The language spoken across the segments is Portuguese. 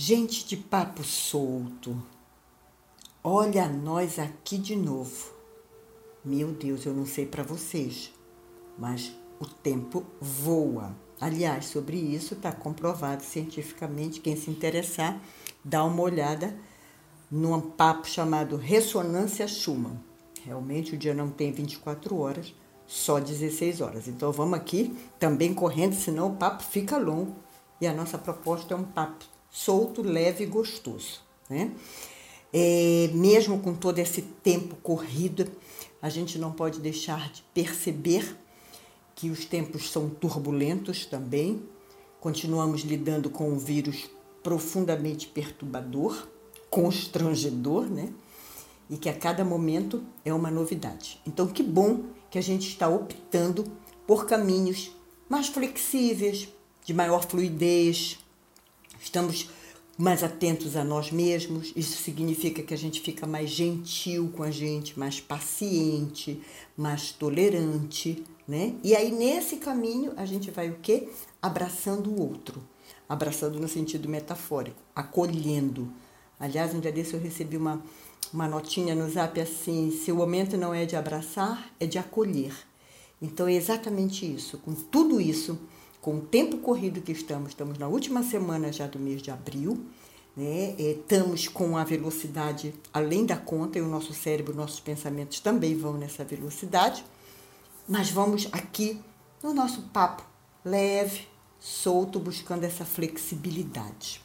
Gente de papo solto, olha nós aqui de novo. Meu Deus, eu não sei para vocês, mas o tempo voa. Aliás, sobre isso está comprovado cientificamente. Quem se interessar, dá uma olhada num papo chamado Ressonância Schumann. Realmente o dia não tem 24 horas, só 16 horas. Então vamos aqui também correndo, senão o papo fica longo. E a nossa proposta é um papo solto, leve e gostoso. Né? É, mesmo com todo esse tempo corrido, a gente não pode deixar de perceber que os tempos são turbulentos também. Continuamos lidando com um vírus profundamente perturbador, constrangedor, né? E que a cada momento é uma novidade. Então, que bom que a gente está optando por caminhos mais flexíveis, de maior fluidez, estamos mais atentos a nós mesmos. Isso significa que a gente fica mais gentil com a gente, mais paciente, mais tolerante, né? E aí nesse caminho a gente vai o quê? Abraçando o outro. Abraçando no sentido metafórico, acolhendo. Aliás, um dia desse eu recebi uma, uma notinha no zap assim: se o momento não é de abraçar, é de acolher. Então é exatamente isso. Com tudo isso, com o tempo corrido que estamos, estamos na última semana já do mês de abril, né? É, estamos com a velocidade além da conta e o nosso cérebro, nossos pensamentos também vão nessa velocidade, mas vamos aqui no nosso papo leve, solto, buscando essa flexibilidade.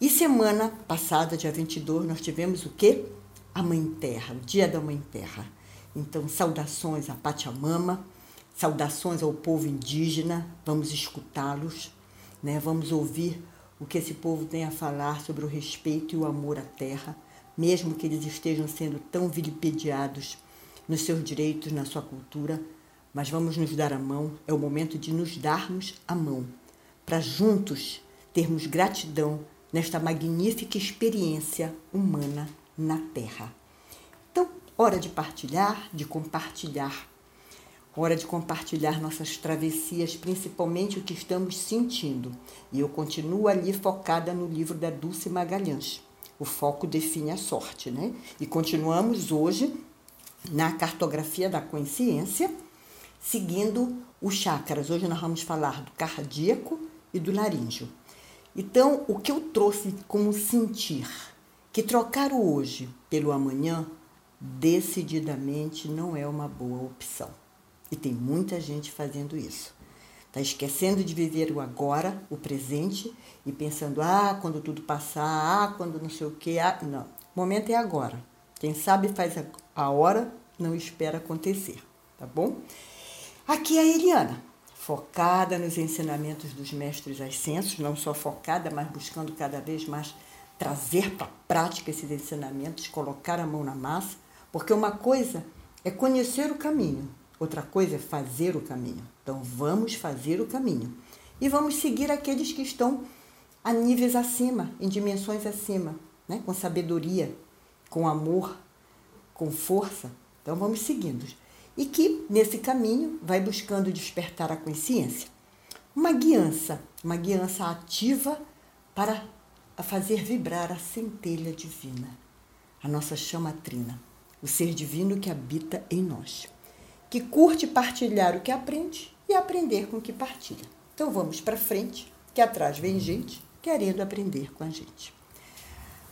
E semana passada, dia 22, nós tivemos o quê? A Mãe Terra, o Dia da Mãe Terra. Então, saudações a Pachamama, saudações ao povo indígena, vamos escutá-los, né? vamos ouvir o que esse povo tem a falar sobre o respeito e o amor à terra, mesmo que eles estejam sendo tão vilipediados nos seus direitos, na sua cultura, mas vamos nos dar a mão, é o momento de nos darmos a mão, para juntos termos gratidão nesta magnífica experiência humana na Terra. Então, hora de partilhar, de compartilhar Hora de compartilhar nossas travessias, principalmente o que estamos sentindo. E eu continuo ali focada no livro da Dulce Magalhães. O foco define a sorte, né? E continuamos hoje na cartografia da consciência, seguindo os chakras. Hoje nós vamos falar do cardíaco e do laríngeo. Então, o que eu trouxe como sentir? Que trocar o hoje pelo amanhã decididamente não é uma boa opção. E tem muita gente fazendo isso. Está esquecendo de viver o agora, o presente, e pensando, ah, quando tudo passar, ah, quando não sei o quê. Ah, não. O momento é agora. Quem sabe faz a hora, não espera acontecer, tá bom? Aqui é a Eliana, focada nos ensinamentos dos mestres ascensos, não só focada, mas buscando cada vez mais trazer para a prática esses ensinamentos, colocar a mão na massa, porque uma coisa é conhecer o caminho, Outra coisa é fazer o caminho. Então, vamos fazer o caminho. E vamos seguir aqueles que estão a níveis acima, em dimensões acima, né? com sabedoria, com amor, com força. Então, vamos seguindo. E que, nesse caminho, vai buscando despertar a consciência. Uma guiança, uma guiança ativa para fazer vibrar a centelha divina, a nossa chama trina, o ser divino que habita em nós que curte partilhar o que aprende e aprender com o que partilha. Então vamos para frente, que atrás vem gente querendo aprender com a gente.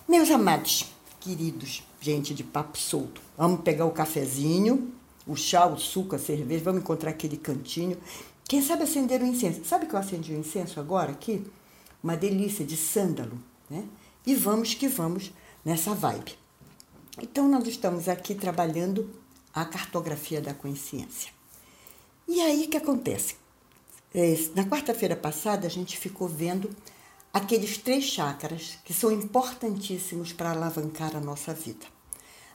Meus amados, queridos, gente de papo solto, vamos pegar o cafezinho, o chá, o suco, a cerveja, vamos encontrar aquele cantinho. Quem sabe acender o incenso? Sabe que eu acendi o incenso agora aqui? Uma delícia de sândalo, né? E vamos que vamos nessa vibe. Então nós estamos aqui trabalhando a cartografia da consciência. E aí que acontece? É, na quarta-feira passada, a gente ficou vendo aqueles três chakras que são importantíssimos para alavancar a nossa vida.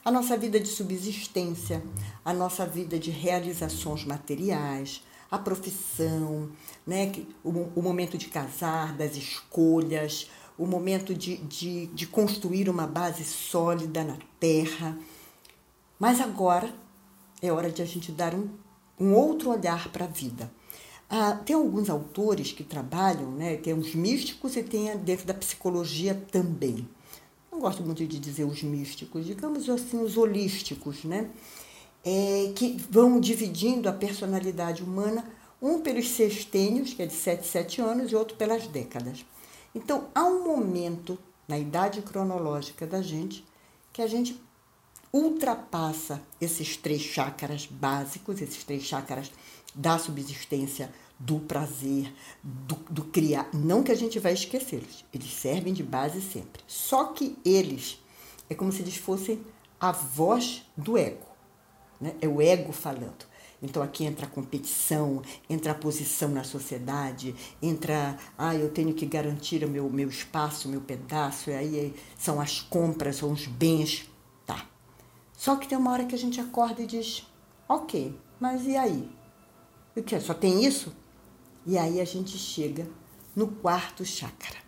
A nossa vida de subsistência, a nossa vida de realizações materiais, a profissão, né? o, o momento de casar, das escolhas, o momento de, de, de construir uma base sólida na terra. Mas agora é hora de a gente dar um, um outro olhar para a vida. Ah, tem alguns autores que trabalham, né? Tem os místicos e tem dentro da psicologia também. Não gosto muito de dizer os místicos, digamos assim, os holísticos, né? É, que vão dividindo a personalidade humana, um pelos sextênios, que é de 7, 7 anos, e outro pelas décadas. Então, há um momento na idade cronológica da gente que a gente ultrapassa esses três chácaras básicos, esses três chácaras da subsistência, do prazer, do, do criar. Não que a gente vai esquecê-los, eles servem de base sempre. Só que eles é como se eles fossem a voz do ego, né? é o ego falando. Então aqui entra a competição, entra a posição na sociedade, entra, ah, eu tenho que garantir o meu, meu espaço, o meu pedaço, e aí são as compras, são os bens. Só que tem uma hora que a gente acorda e diz, ok, mas e aí? O que? Só tem isso? E aí a gente chega no quarto chakra,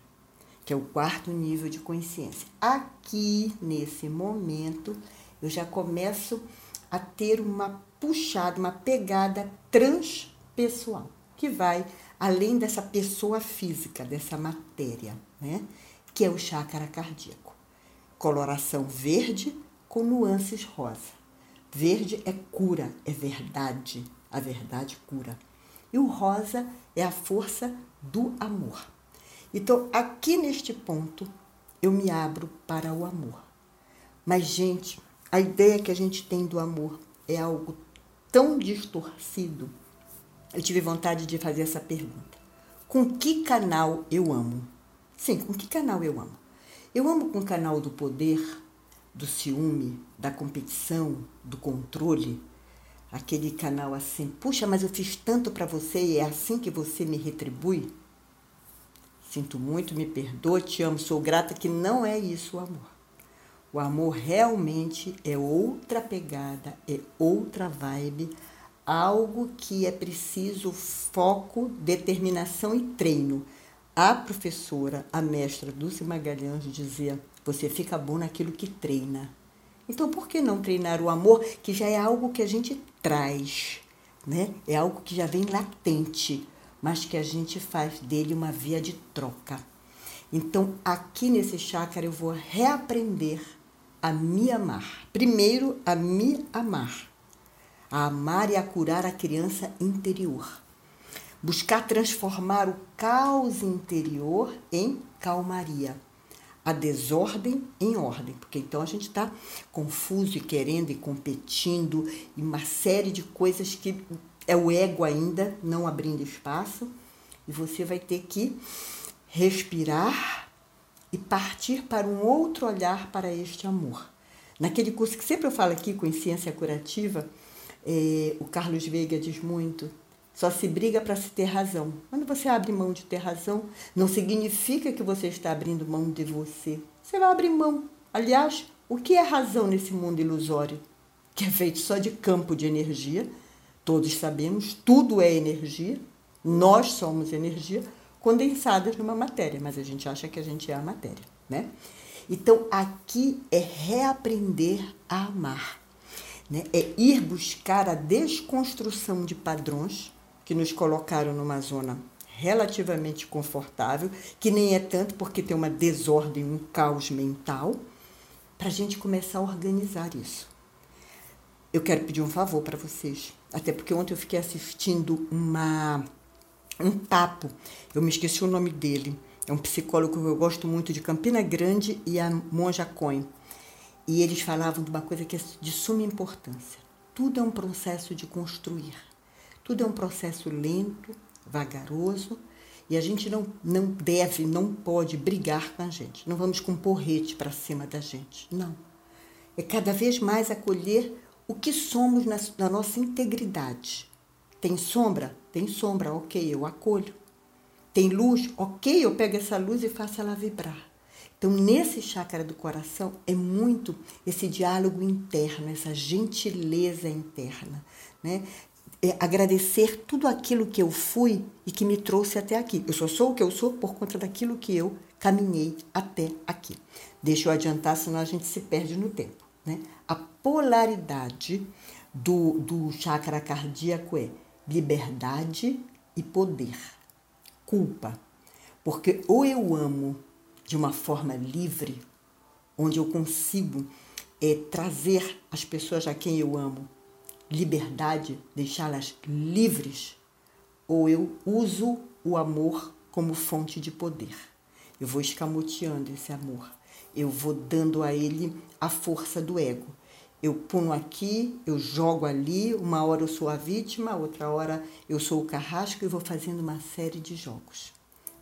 que é o quarto nível de consciência. Aqui, nesse momento, eu já começo a ter uma puxada, uma pegada transpessoal, que vai além dessa pessoa física, dessa matéria, né? Que é o chakra cardíaco. Coloração verde com nuances rosa. Verde é cura, é verdade, a verdade cura. E o rosa é a força do amor. Então, aqui neste ponto, eu me abro para o amor. Mas, gente, a ideia que a gente tem do amor é algo tão distorcido. Eu tive vontade de fazer essa pergunta. Com que canal eu amo? Sim, com que canal eu amo? Eu amo com o canal do poder, do ciúme, da competição, do controle aquele canal assim, puxa, mas eu fiz tanto para você e é assim que você me retribui? Sinto muito, me perdoa, te amo, sou grata, que não é isso o amor. O amor realmente é outra pegada, é outra vibe, algo que é preciso foco, determinação e treino. A professora, a mestra Dulce Magalhães dizia: você fica bom naquilo que treina. Então, por que não treinar o amor, que já é algo que a gente traz, né? É algo que já vem latente, mas que a gente faz dele uma via de troca. Então, aqui nesse chácara eu vou reaprender a me amar. Primeiro, a me amar. A amar e a curar a criança interior. Buscar transformar o caos interior em calmaria a desordem em ordem, porque então a gente está confuso e querendo e competindo e uma série de coisas que é o ego ainda não abrindo espaço e você vai ter que respirar e partir para um outro olhar para este amor. Naquele curso que sempre eu falo aqui com ciência curativa, é, o Carlos Veiga diz muito só se briga para se ter razão. Quando você abre mão de ter razão, não significa que você está abrindo mão de você. Você vai abrir mão. Aliás, o que é razão nesse mundo ilusório? Que é feito só de campo de energia. Todos sabemos, tudo é energia. Nós somos energia condensadas numa matéria, mas a gente acha que a gente é a matéria, né? Então, aqui é reaprender a amar. Né? É ir buscar a desconstrução de padrões que nos colocaram numa zona relativamente confortável, que nem é tanto porque tem uma desordem, um caos mental, para a gente começar a organizar isso. Eu quero pedir um favor para vocês, até porque ontem eu fiquei assistindo uma, um papo, eu me esqueci o nome dele, é um psicólogo que eu gosto muito de Campina Grande e a Monja. E eles falavam de uma coisa que é de suma importância. Tudo é um processo de construir. Tudo é um processo lento, vagaroso, e a gente não, não deve, não pode brigar com a gente. Não vamos com porrete para cima da gente. Não. É cada vez mais acolher o que somos na, na nossa integridade. Tem sombra? Tem sombra, ok, eu acolho. Tem luz? Ok, eu pego essa luz e faço ela vibrar. Então, nesse chácara do coração, é muito esse diálogo interno, essa gentileza interna, né? É, agradecer tudo aquilo que eu fui e que me trouxe até aqui. Eu só sou o que eu sou por conta daquilo que eu caminhei até aqui. Deixa eu adiantar, senão a gente se perde no tempo. Né? A polaridade do, do chakra cardíaco é liberdade, e poder. Culpa, porque ou eu amo de uma forma livre, onde eu consigo é, trazer as pessoas a quem eu amo liberdade, deixá-las livres, ou eu uso o amor como fonte de poder. Eu vou escamoteando esse amor, eu vou dando a ele a força do ego. Eu puno aqui, eu jogo ali, uma hora eu sou a vítima, outra hora eu sou o carrasco e vou fazendo uma série de jogos,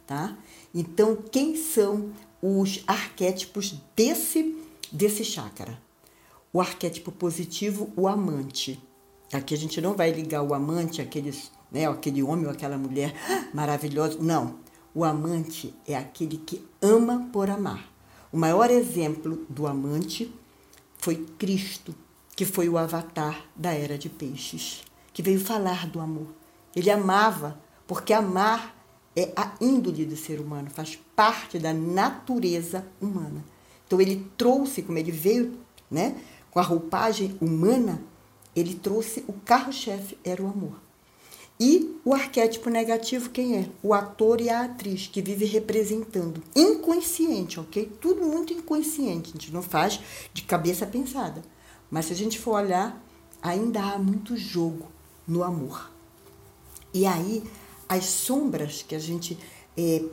tá? Então, quem são os arquétipos desse desse chácara? O arquétipo positivo, o amante. Aqui a gente não vai ligar o amante aqueles, né, aquele homem ou aquela mulher maravilhosa, não. O amante é aquele que ama por amar. O maior exemplo do amante foi Cristo, que foi o avatar da era de peixes, que veio falar do amor. Ele amava, porque amar é a índole do ser humano, faz parte da natureza humana. Então ele trouxe, como ele veio, né, com a roupagem humana, ele trouxe o carro-chefe era o amor. E o arquétipo negativo, quem é? O ator e a atriz, que vive representando. Inconsciente, ok? Tudo muito inconsciente, a gente não faz de cabeça pensada. Mas se a gente for olhar, ainda há muito jogo no amor. E aí, as sombras que a gente é,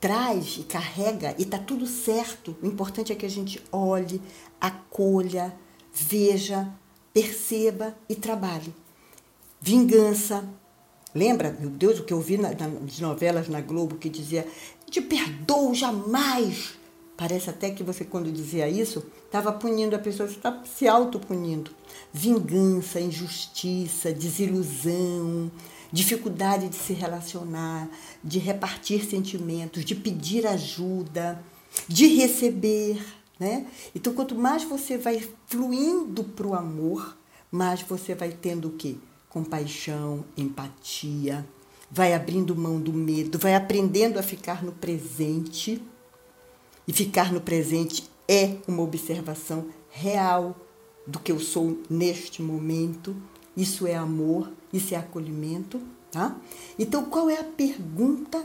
traz e carrega, e tá tudo certo, o importante é que a gente olhe, acolha, veja, perceba e trabalhe. Vingança, Lembra, meu Deus, o que eu vi nas novelas na Globo que dizia: te perdoo jamais. Parece até que você, quando dizia isso, estava punindo a pessoa, você está se autopunindo. Vingança, injustiça, desilusão, dificuldade de se relacionar, de repartir sentimentos, de pedir ajuda, de receber. Né? Então, quanto mais você vai fluindo para o amor, mais você vai tendo o quê? compaixão, empatia, vai abrindo mão do medo, vai aprendendo a ficar no presente. E ficar no presente é uma observação real do que eu sou neste momento. Isso é amor, isso é acolhimento, tá? Então, qual é a pergunta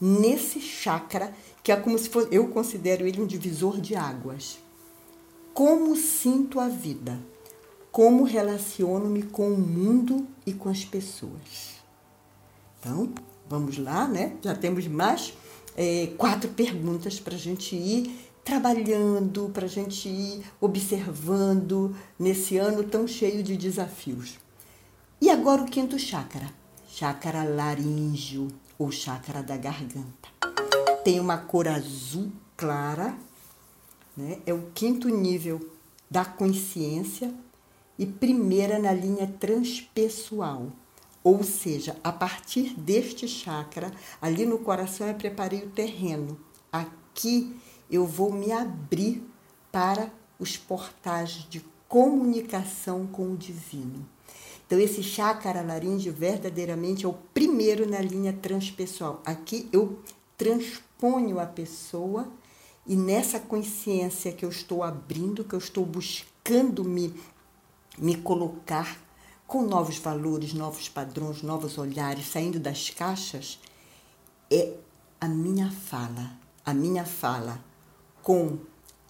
nesse chakra que é como se fosse, eu considero ele um divisor de águas? Como sinto a vida? como relaciono-me com o mundo e com as pessoas. Então, vamos lá, né? Já temos mais é, quatro perguntas para a gente ir trabalhando, para a gente ir observando nesse ano tão cheio de desafios. E agora o quinto chakra, chakra laríngeo ou chakra da garganta. Tem uma cor azul clara, né? é o quinto nível da consciência e primeira na linha transpessoal. Ou seja, a partir deste chakra, ali no coração eu preparei o terreno. Aqui eu vou me abrir para os portais de comunicação com o divino. Então, esse chakra laríngeo verdadeiramente é o primeiro na linha transpessoal. Aqui eu transponho a pessoa e nessa consciência que eu estou abrindo, que eu estou buscando me me colocar com novos valores, novos padrões, novos olhares, saindo das caixas, é a minha fala, a minha fala com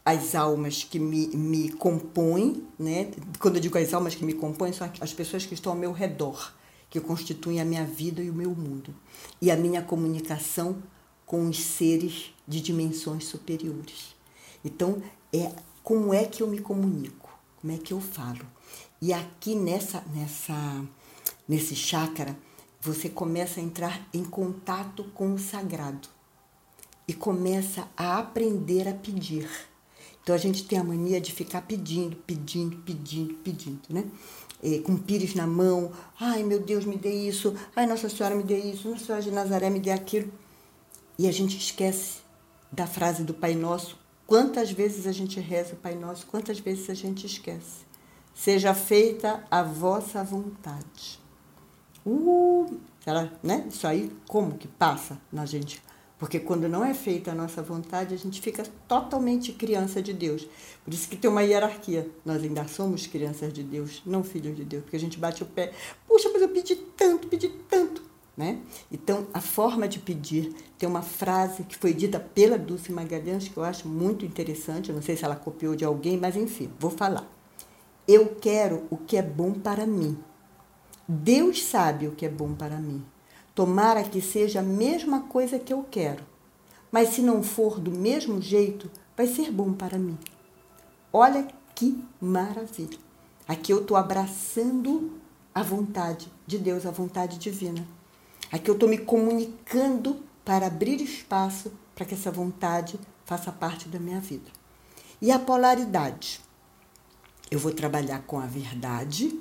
as almas que me, me compõem, né? quando eu digo as almas que me compõem, são as pessoas que estão ao meu redor, que constituem a minha vida e o meu mundo, e a minha comunicação com os seres de dimensões superiores. Então, é como é que eu me comunico, como é que eu falo. E aqui nessa, nessa, nesse chácara, você começa a entrar em contato com o sagrado e começa a aprender a pedir. Então a gente tem a mania de ficar pedindo, pedindo, pedindo, pedindo, né? E, com pires na mão, ai meu Deus, me dê isso, ai Nossa Senhora me dê isso, Nossa Senhora de Nazaré me dê aquilo. E a gente esquece da frase do Pai Nosso. Quantas vezes a gente reza o Pai Nosso, quantas vezes a gente esquece seja feita a vossa vontade. Uh, ela, né? Isso aí como que passa na gente? Porque quando não é feita a nossa vontade, a gente fica totalmente criança de Deus. Por isso que tem uma hierarquia. Nós ainda somos crianças de Deus, não filhos de Deus. Porque a gente bate o pé. Puxa, mas eu pedi tanto, pedi tanto. Né? Então, a forma de pedir tem uma frase que foi dita pela Dulce Magalhães que eu acho muito interessante. Eu não sei se ela copiou de alguém, mas enfim, vou falar. Eu quero o que é bom para mim. Deus sabe o que é bom para mim. Tomara que seja a mesma coisa que eu quero. Mas se não for do mesmo jeito, vai ser bom para mim. Olha que maravilha. Aqui eu estou abraçando a vontade de Deus, a vontade divina. Aqui eu estou me comunicando para abrir espaço para que essa vontade faça parte da minha vida. E a polaridade? Eu vou trabalhar com a verdade,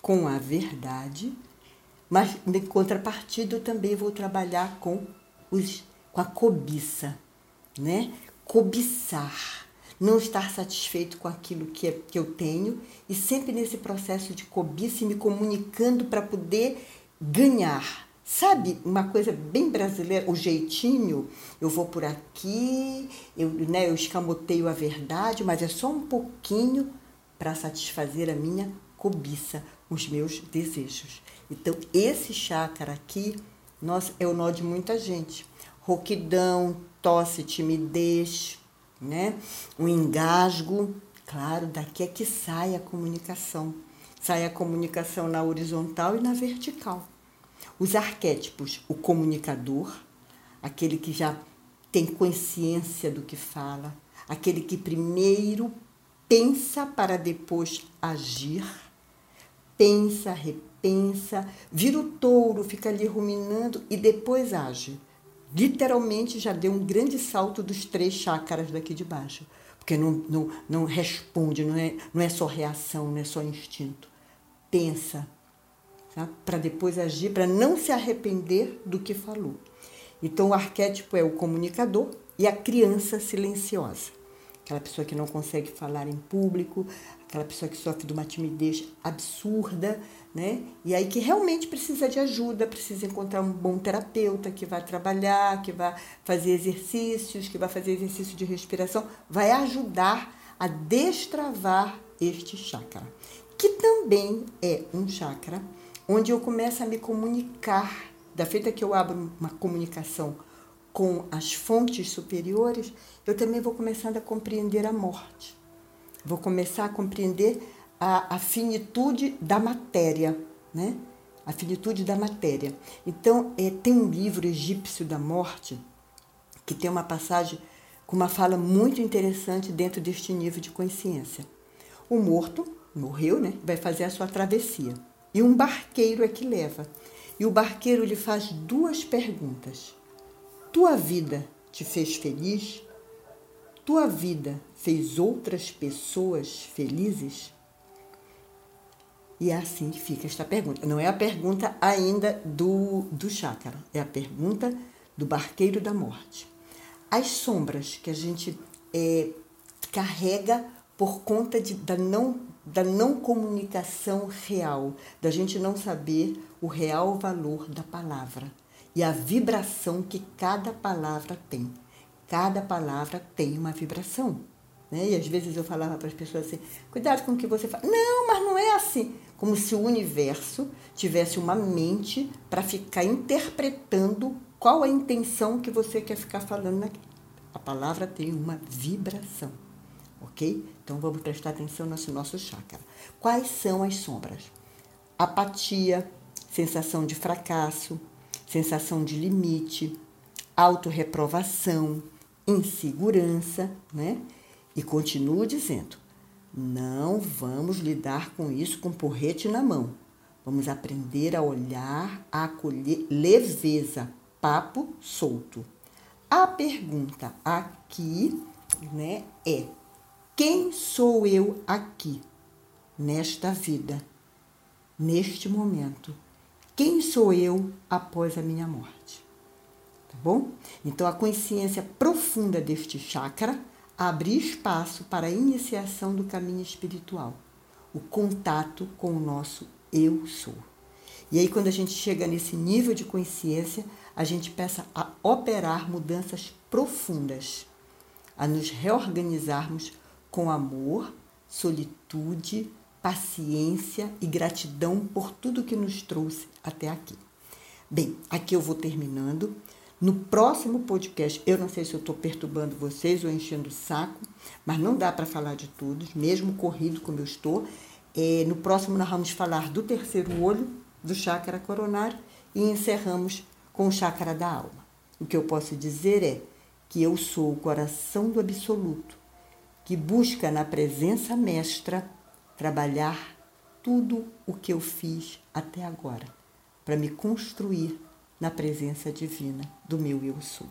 com a verdade, mas em contrapartida eu também vou trabalhar com, os, com a cobiça, né? Cobiçar, não estar satisfeito com aquilo que, é, que eu tenho e sempre nesse processo de cobiça e me comunicando para poder ganhar, Sabe, uma coisa bem brasileira, o jeitinho, eu vou por aqui, eu, né, eu escamoteio a verdade, mas é só um pouquinho para satisfazer a minha cobiça, os meus desejos. Então, esse chácara aqui, nossa, é o nó de muita gente. Roquidão, tosse, timidez, né? Um engasgo. Claro, daqui é que sai a comunicação. Sai a comunicação na horizontal e na vertical. Os arquétipos, o comunicador, aquele que já tem consciência do que fala, aquele que primeiro pensa para depois agir, pensa, repensa, vira o touro, fica ali ruminando e depois age. Literalmente já deu um grande salto dos três chácaras daqui de baixo, porque não, não, não responde, não é, não é só reação, não é só instinto. Pensa, tá? para depois agir, para não se arrepender do que falou. Então, o arquétipo é o comunicador e a criança silenciosa. Aquela pessoa que não consegue falar em público, aquela pessoa que sofre de uma timidez absurda, né? E aí que realmente precisa de ajuda, precisa encontrar um bom terapeuta que vai trabalhar, que vai fazer exercícios, que vai fazer exercício de respiração, vai ajudar a destravar este chakra, que também é um chakra onde eu começo a me comunicar, da feita que eu abro uma comunicação com as fontes superiores, eu também vou começando a compreender a morte. Vou começar a compreender a, a finitude da matéria, né? A finitude da matéria. Então, é, tem um livro egípcio da morte que tem uma passagem com uma fala muito interessante dentro deste nível de consciência. O morto morreu, né? Vai fazer a sua travessia. E um barqueiro é que leva. E o barqueiro lhe faz duas perguntas: Tua vida te fez feliz? Tua vida fez outras pessoas felizes? E é assim que fica esta pergunta. Não é a pergunta ainda do, do chácara, é a pergunta do barqueiro da morte. As sombras que a gente é, carrega por conta de, da não da não comunicação real, da gente não saber o real valor da palavra e a vibração que cada palavra tem. Cada palavra tem uma vibração. Né? E às vezes eu falava para as pessoas assim: cuidado com o que você fala. Não, mas não é assim. Como se o universo tivesse uma mente para ficar interpretando qual a intenção que você quer ficar falando aqui. A palavra tem uma vibração ok? Então vamos prestar atenção nesse nosso chácara. Quais são as sombras? Apatia, sensação de fracasso, sensação de limite, autorreprovação, insegurança, né? E continuo dizendo: não vamos lidar com isso com porrete na mão. Vamos aprender a olhar, a acolher leveza, papo solto. A pergunta aqui, né, é: quem sou eu aqui, nesta vida, neste momento? Quem sou eu após a minha morte? Tá bom? Então, a consciência profunda deste chakra abre espaço para a iniciação do caminho espiritual, o contato com o nosso eu sou. E aí, quando a gente chega nesse nível de consciência, a gente peça a operar mudanças profundas, a nos reorganizarmos com amor, solitude, paciência e gratidão por tudo que nos trouxe até aqui. Bem, aqui eu vou terminando. No próximo podcast, eu não sei se eu estou perturbando vocês ou enchendo o saco, mas não dá para falar de todos, mesmo corrido como eu estou. É, no próximo, nós vamos falar do terceiro olho, do chácara coronário, e encerramos com o chácara da alma. O que eu posso dizer é que eu sou o coração do absoluto, que busca na presença mestra trabalhar tudo o que eu fiz até agora, para me construir na presença divina do meu eu sou.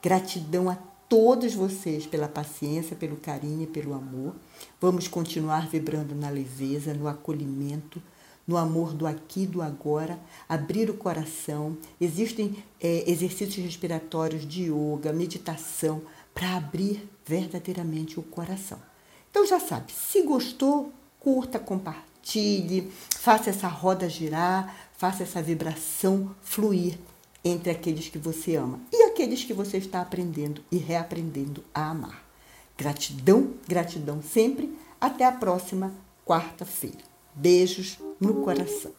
Gratidão a todos vocês pela paciência, pelo carinho e pelo amor. Vamos continuar vibrando na leveza, no acolhimento, no amor do aqui do agora, abrir o coração. Existem é, exercícios respiratórios de yoga, meditação, para abrir verdadeiramente o coração. Então já sabe, se gostou, curta, compartilhe, faça essa roda girar, faça essa vibração fluir entre aqueles que você ama e aqueles que você está aprendendo e reaprendendo a amar. Gratidão, gratidão sempre. Até a próxima quarta-feira. Beijos no coração.